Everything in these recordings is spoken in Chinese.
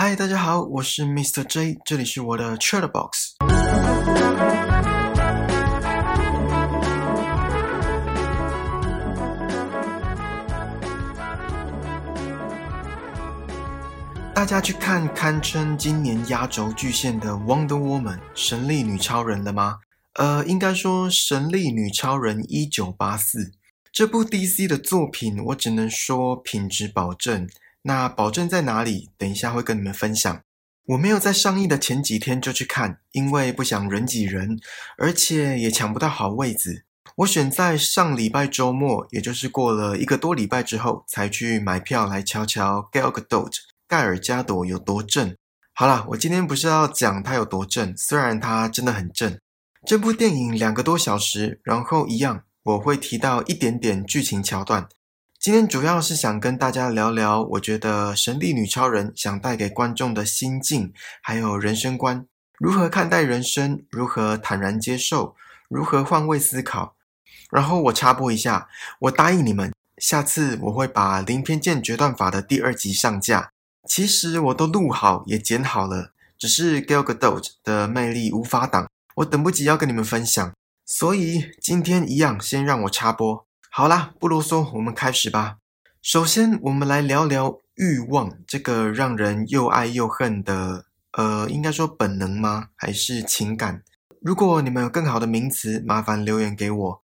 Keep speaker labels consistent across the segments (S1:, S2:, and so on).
S1: 嗨，大家好，我是 Mr. J，这里是我的 Chatbox。大家去看堪称今年压轴巨献的《Wonder Woman》神力女超人了吗？呃，应该说《神力女超人一九八四》这部 DC 的作品，我只能说品质保证。那保证在哪里？等一下会跟你们分享。我没有在上映的前几天就去看，因为不想人挤人，而且也抢不到好位子。我选在上礼拜周末，也就是过了一个多礼拜之后，才去买票来瞧瞧 Gal Gadot 盖尔加朵有多正。好啦，我今天不是要讲它有多正，虽然它真的很正。这部电影两个多小时，然后一样，我会提到一点点剧情桥段。今天主要是想跟大家聊聊，我觉得神力女超人想带给观众的心境，还有人生观，如何看待人生，如何坦然接受，如何换位思考。然后我插播一下，我答应你们，下次我会把零偏见决断法的第二集上架。其实我都录好也剪好了，只是 Gal Gadot 的魅力无法挡，我等不及要跟你们分享，所以今天一样先让我插播。好啦，不啰嗦，我们开始吧。首先，我们来聊聊欲望这个让人又爱又恨的，呃，应该说本能吗？还是情感？如果你们有更好的名词，麻烦留言给我。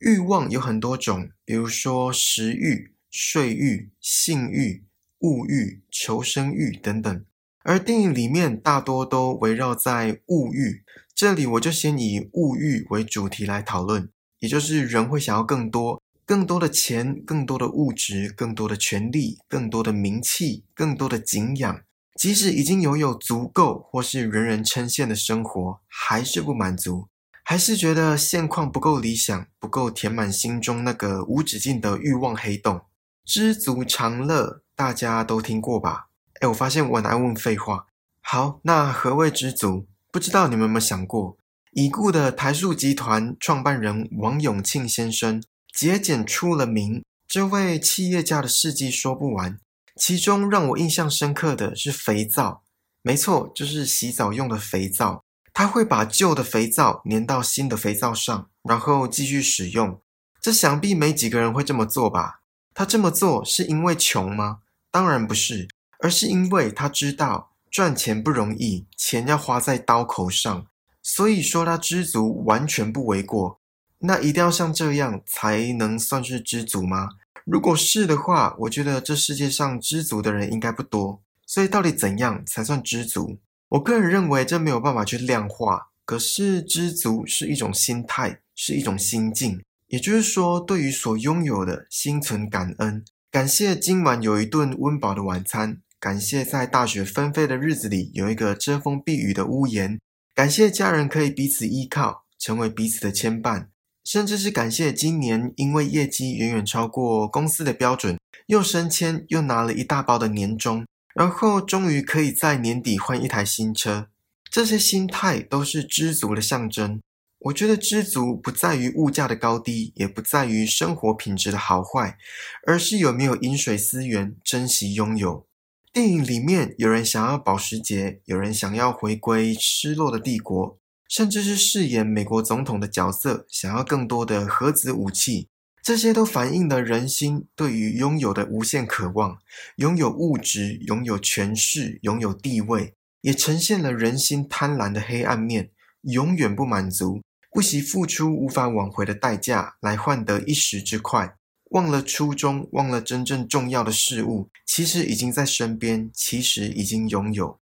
S1: 欲望有很多种，比如说食欲、睡欲、性欲、物欲、求生欲等等。而电影里面大多都围绕在物欲，这里我就先以物欲为主题来讨论，也就是人会想要更多。更多的钱，更多的物质，更多的权利，更多的名气，更多的敬仰。即使已经拥有足够或是人人称羡的生活，还是不满足，还是觉得现况不够理想，不够填满心中那个无止境的欲望黑洞。知足常乐，大家都听过吧？哎，我发现我很爱问废话。好，那何谓知足？不知道你们有没有想过？已故的台塑集团创办人王永庆先生。节俭出了名，这位企业家的事迹说不完。其中让我印象深刻的是肥皂，没错，就是洗澡用的肥皂。他会把旧的肥皂粘到新的肥皂上，然后继续使用。这想必没几个人会这么做吧？他这么做是因为穷吗？当然不是，而是因为他知道赚钱不容易，钱要花在刀口上，所以说他知足完全不为过。那一定要像这样才能算是知足吗？如果是的话，我觉得这世界上知足的人应该不多。所以到底怎样才算知足？我个人认为这没有办法去量化。可是知足是一种心态，是一种心境。也就是说，对于所拥有的心存感恩，感谢今晚有一顿温饱的晚餐，感谢在大雪纷飞的日子里有一个遮风避雨的屋檐，感谢家人可以彼此依靠，成为彼此的牵绊。甚至是感谢今年因为业绩远远超过公司的标准，又升迁又拿了一大包的年终，然后终于可以在年底换一台新车。这些心态都是知足的象征。我觉得知足不在于物价的高低，也不在于生活品质的好坏，而是有没有饮水思源，珍惜拥有。电影里面有人想要保时捷，有人想要回归失落的帝国。甚至是饰演美国总统的角色，想要更多的核子武器，这些都反映了人心对于拥有的无限渴望。拥有物质，拥有权势，拥有地位，也呈现了人心贪婪的黑暗面。永远不满足，不惜付出无法挽回的代价来换得一时之快，忘了初衷，忘了真正重要的事物，其实已经在身边，其实已经拥有。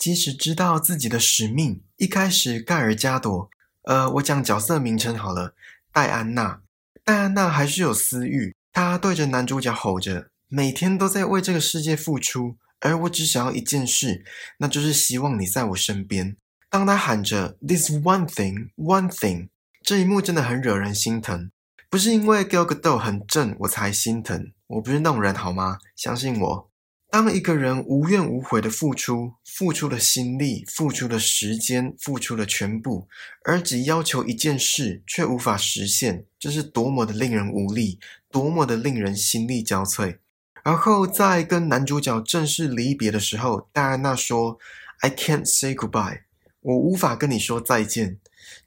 S1: 即使知道自己的使命，一开始盖尔加朵，呃，我讲角色名称好了，戴安娜，戴安娜还是有私欲，她对着男主角吼着，每天都在为这个世界付出，而我只想要一件事，那就是希望你在我身边。当他喊着 “this one thing, one thing”，这一幕真的很惹人心疼。不是因为 Gal Gadot 很正我才心疼，我不是那种人好吗？相信我。当一个人无怨无悔的付出，付出了心力，付出了时间，付出了全部，而只要求一件事却无法实现，这是多么的令人无力，多么的令人心力交瘁。然后在跟男主角正式离别的时候，戴安娜说：“I can't say goodbye，我无法跟你说再见。”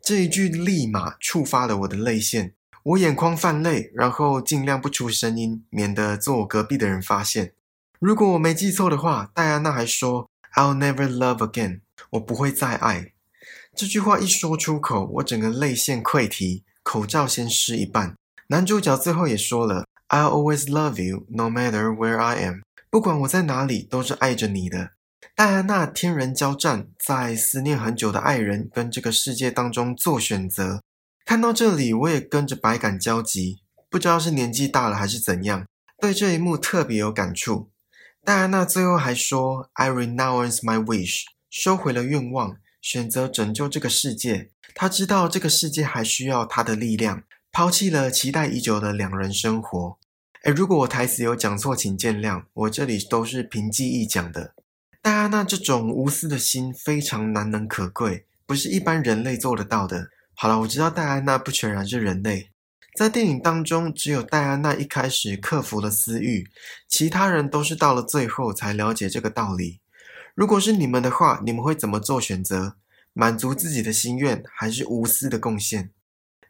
S1: 这一句立马触发了我的泪腺，我眼眶泛泪，然后尽量不出声音，免得坐我隔壁的人发现。如果我没记错的话，戴安娜还说：“I'll never love again，我不会再爱。”这句话一说出口，我整个泪腺溃堤，口罩先湿一半。男主角最后也说了。I'll always love you, no matter where I am。不管我在哪里，都是爱着你的。戴安娜天人交战，在思念很久的爱人跟这个世界当中做选择。看到这里，我也跟着百感交集，不知道是年纪大了还是怎样，对这一幕特别有感触。戴安娜最后还说：“I renounce my wish，收回了愿望，选择拯救这个世界。她知道这个世界还需要她的力量，抛弃了期待已久的两人生活。”哎，如果我台词有讲错，请见谅。我这里都是凭记忆讲的。戴安娜这种无私的心非常难能可贵，不是一般人类做得到的。好了，我知道戴安娜不全然是人类，在电影当中，只有戴安娜一开始克服了私欲，其他人都是到了最后才了解这个道理。如果是你们的话，你们会怎么做选择？满足自己的心愿，还是无私的贡献？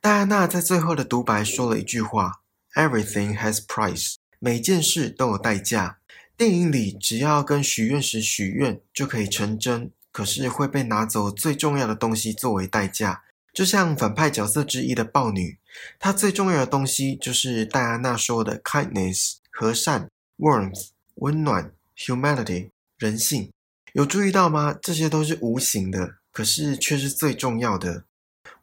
S1: 戴安娜在最后的独白说了一句话。Everything has price，每件事都有代价。电影里只要跟许愿石许愿就可以成真，可是会被拿走最重要的东西作为代价。就像反派角色之一的豹女，她最重要的东西就是戴安娜说的 kindness 和善，warmth 温暖，humanity 人性。有注意到吗？这些都是无形的，可是却是最重要的。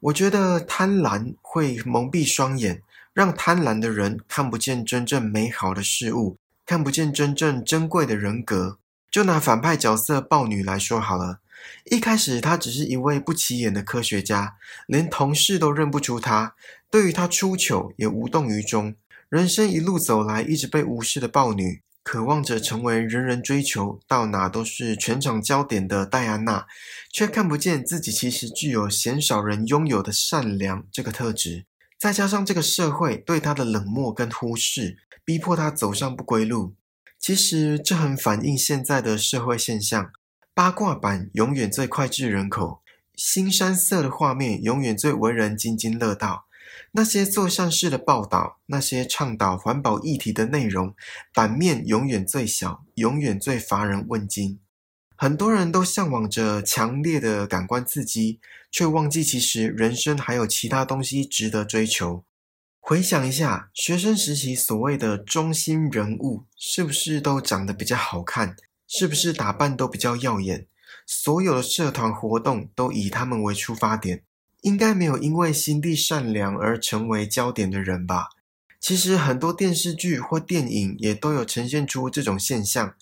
S1: 我觉得贪婪会蒙蔽双眼。让贪婪的人看不见真正美好的事物，看不见真正珍贵的人格。就拿反派角色豹女来说好了，一开始她只是一位不起眼的科学家，连同事都认不出她，对于她出糗也无动于衷。人生一路走来，一直被无视的豹女，渴望着成为人人追求、到哪都是全场焦点的戴安娜，却看不见自己其实具有鲜少人拥有的善良这个特质。再加上这个社会对他的冷漠跟忽视，逼迫他走上不归路。其实这很反映现在的社会现象：八卦版永远最脍炙人口，新山色的画面永远最为人津津乐道。那些做善事的报道，那些倡导环保议题的内容，版面永远最小，永远最乏人问津。很多人都向往着强烈的感官刺激，却忘记其实人生还有其他东西值得追求。回想一下，学生时期所谓的中心人物，是不是都长得比较好看？是不是打扮都比较耀眼？所有的社团活动都以他们为出发点，应该没有因为心地善良而成为焦点的人吧？其实很多电视剧或电影也都有呈现出这种现象。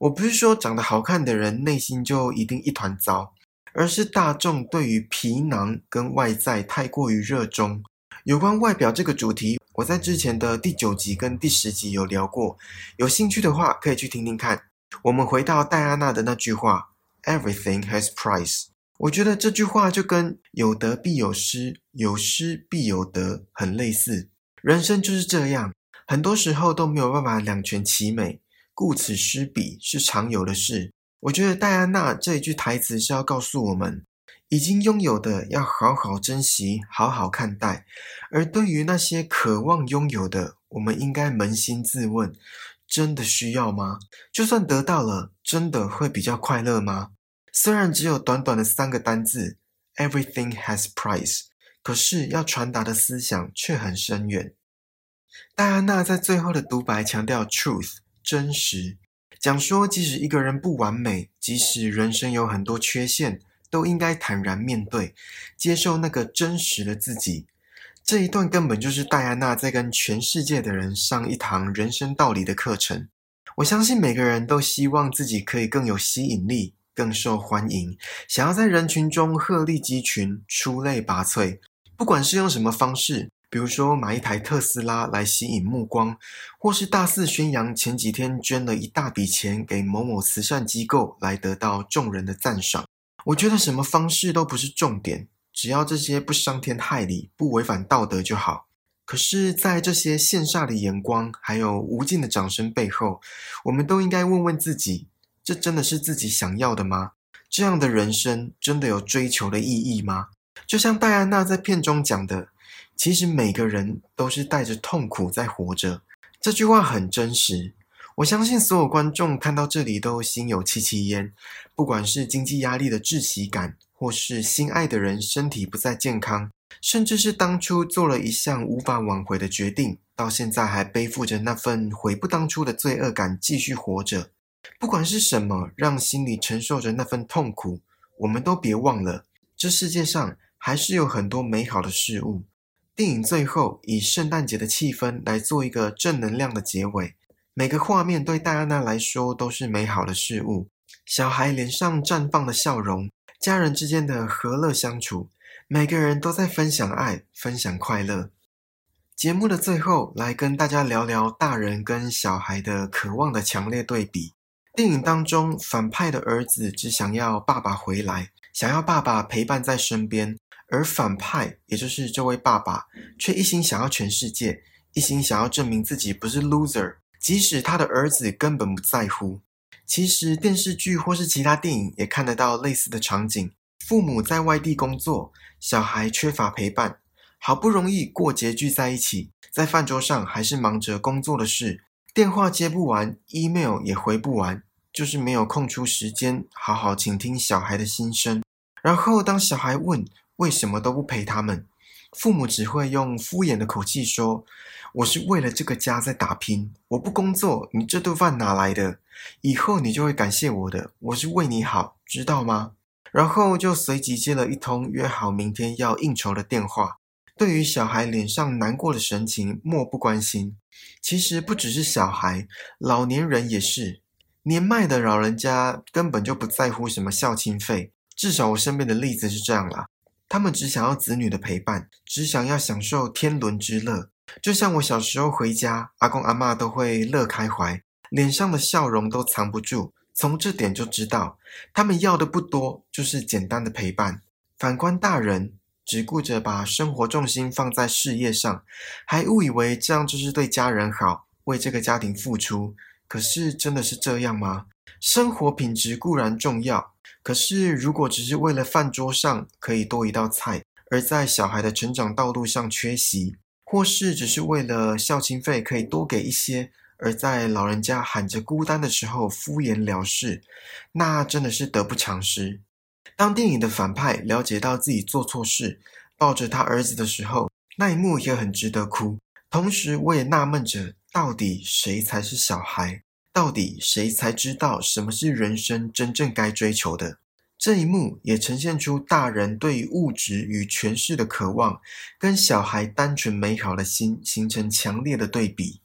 S1: 我不是说长得好看的人内心就一定一团糟，而是大众对于皮囊跟外在太过于热衷。有关外表这个主题，我在之前的第九集跟第十集有聊过，有兴趣的话可以去听听看。我们回到戴安娜的那句话：“Everything has price。”我觉得这句话就跟“有得必有失，有失必有得”很类似。人生就是这样，很多时候都没有办法两全其美。顾此失彼是常有的事。我觉得戴安娜这一句台词是要告诉我们，已经拥有的要好好珍惜，好好看待；而对于那些渴望拥有的，我们应该扪心自问：真的需要吗？就算得到了，真的会比较快乐吗？虽然只有短短的三个单字，Everything has price，可是要传达的思想却很深远。戴安娜在最后的独白强调 truth。真实讲说，即使一个人不完美，即使人生有很多缺陷，都应该坦然面对，接受那个真实的自己。这一段根本就是戴安娜在跟全世界的人上一堂人生道理的课程。我相信每个人都希望自己可以更有吸引力，更受欢迎，想要在人群中鹤立鸡群，出类拔萃。不管是用什么方式。比如说买一台特斯拉来吸引目光，或是大肆宣扬前几天捐了一大笔钱给某某慈善机构来得到众人的赞赏。我觉得什么方式都不是重点，只要这些不伤天害理、不违反道德就好。可是，在这些羡煞的眼光，还有无尽的掌声背后，我们都应该问问自己：这真的是自己想要的吗？这样的人生真的有追求的意义吗？就像戴安娜在片中讲的，其实每个人都是带着痛苦在活着。这句话很真实。我相信所有观众看到这里都心有戚戚焉，不管是经济压力的窒息感，或是心爱的人身体不再健康。甚至是当初做了一项无法挽回的决定，到现在还背负着那份悔不当初的罪恶感继续活着。不管是什么让心里承受着那份痛苦，我们都别忘了，这世界上还是有很多美好的事物。电影最后以圣诞节的气氛来做一个正能量的结尾，每个画面对戴安娜来说都是美好的事物。小孩脸上绽放的笑容，家人之间的和乐相处。每个人都在分享爱，分享快乐。节目的最后，来跟大家聊聊大人跟小孩的渴望的强烈对比。电影当中，反派的儿子只想要爸爸回来，想要爸爸陪伴在身边；而反派，也就是这位爸爸，却一心想要全世界，一心想要证明自己不是 loser，即使他的儿子根本不在乎。其实电视剧或是其他电影也看得到类似的场景。父母在外地工作，小孩缺乏陪伴，好不容易过节聚在一起，在饭桌上还是忙着工作的事，电话接不完，email 也回不完，就是没有空出时间好好倾听小孩的心声。然后当小孩问为什么都不陪他们，父母只会用敷衍的口气说：“我是为了这个家在打拼，我不工作，你这顿饭哪来的？以后你就会感谢我的，我是为你好，知道吗？”然后就随即接了一通约好明天要应酬的电话。对于小孩脸上难过的神情，漠不关心。其实不只是小孩，老年人也是。年迈的老人家根本就不在乎什么孝亲费，至少我身边的例子是这样啦。他们只想要子女的陪伴，只想要享受天伦之乐。就像我小时候回家，阿公阿妈都会乐开怀，脸上的笑容都藏不住。从这点就知道，他们要的不多，就是简单的陪伴。反观大人，只顾着把生活重心放在事业上，还误以为这样就是对家人好，为这个家庭付出。可是真的是这样吗？生活品质固然重要，可是如果只是为了饭桌上可以多一道菜，而在小孩的成长道路上缺席，或是只是为了孝亲费可以多给一些。而在老人家喊着孤单的时候敷衍了事，那真的是得不偿失。当电影的反派了解到自己做错事，抱着他儿子的时候，那一幕也很值得哭。同时，我也纳闷着，到底谁才是小孩？到底谁才知道什么是人生真正该追求的？这一幕也呈现出大人对于物质与权势的渴望，跟小孩单纯美好的心形成强烈的对比。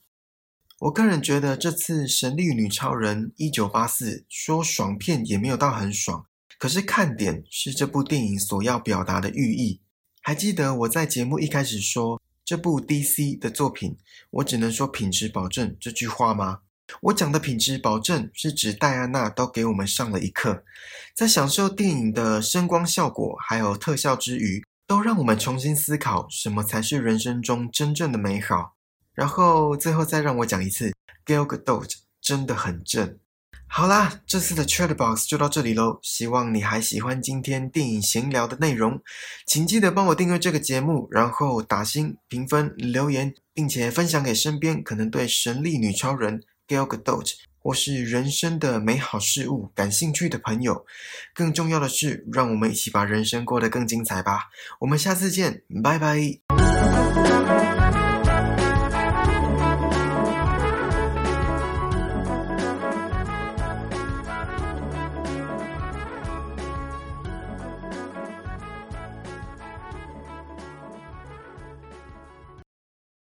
S1: 我个人觉得这次《神力女超人一九八四》说爽片也没有到很爽，可是看点是这部电影所要表达的寓意。还记得我在节目一开始说这部 DC 的作品，我只能说品质保证这句话吗？我讲的品质保证是指戴安娜都给我们上了一课，在享受电影的声光效果还有特效之余，都让我们重新思考什么才是人生中真正的美好。然后最后再让我讲一次，Gal Gadot 真的很正。好啦，这次的 Chat Box 就到这里喽。希望你还喜欢今天电影闲聊的内容，请记得帮我订阅这个节目，然后打星、评分、留言，并且分享给身边可能对神力女超人 Gal Gadot 或是人生的美好事物感兴趣的朋友。更重要的是，让我们一起把人生过得更精彩吧。我们下次见，拜拜。